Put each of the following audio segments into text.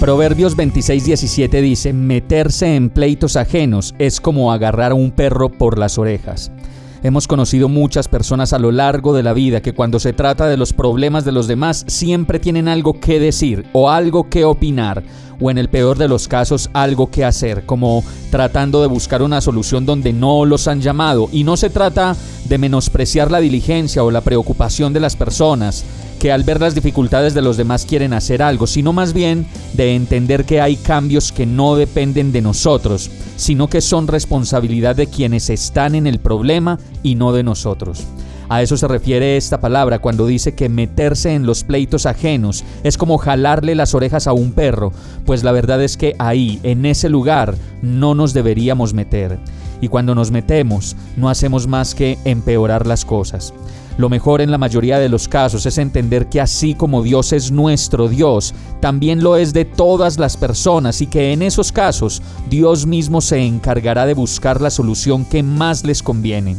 Proverbios 26:17 dice, meterse en pleitos ajenos es como agarrar a un perro por las orejas. Hemos conocido muchas personas a lo largo de la vida que cuando se trata de los problemas de los demás siempre tienen algo que decir o algo que opinar o en el peor de los casos algo que hacer, como tratando de buscar una solución donde no los han llamado. Y no se trata de menospreciar la diligencia o la preocupación de las personas, que al ver las dificultades de los demás quieren hacer algo, sino más bien de entender que hay cambios que no dependen de nosotros, sino que son responsabilidad de quienes están en el problema y no de nosotros. A eso se refiere esta palabra cuando dice que meterse en los pleitos ajenos es como jalarle las orejas a un perro, pues la verdad es que ahí, en ese lugar, no nos deberíamos meter. Y cuando nos metemos, no hacemos más que empeorar las cosas. Lo mejor en la mayoría de los casos es entender que así como Dios es nuestro Dios, también lo es de todas las personas y que en esos casos Dios mismo se encargará de buscar la solución que más les conviene.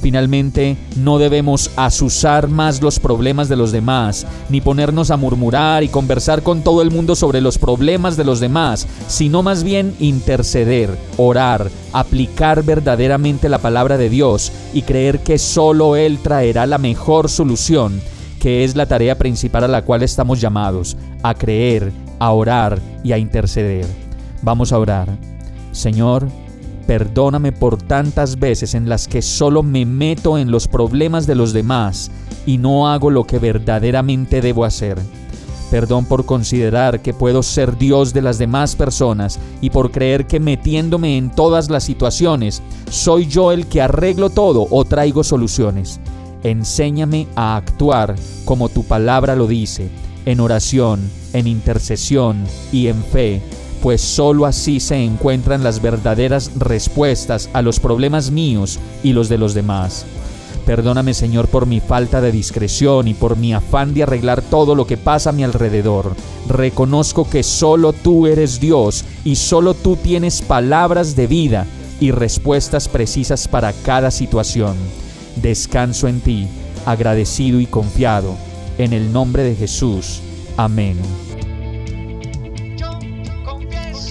Finalmente, no debemos asusar más los problemas de los demás, ni ponernos a murmurar y conversar con todo el mundo sobre los problemas de los demás, sino más bien interceder, orar, aplicar verdaderamente la palabra de Dios y creer que solo Él traerá la mejor solución, que es la tarea principal a la cual estamos llamados, a creer, a orar y a interceder. Vamos a orar. Señor, Perdóname por tantas veces en las que solo me meto en los problemas de los demás y no hago lo que verdaderamente debo hacer. Perdón por considerar que puedo ser Dios de las demás personas y por creer que metiéndome en todas las situaciones soy yo el que arreglo todo o traigo soluciones. Enséñame a actuar como tu palabra lo dice, en oración, en intercesión y en fe pues sólo así se encuentran las verdaderas respuestas a los problemas míos y los de los demás. Perdóname Señor por mi falta de discreción y por mi afán de arreglar todo lo que pasa a mi alrededor. Reconozco que solo tú eres Dios y solo tú tienes palabras de vida y respuestas precisas para cada situación. Descanso en ti, agradecido y confiado. En el nombre de Jesús. Amén.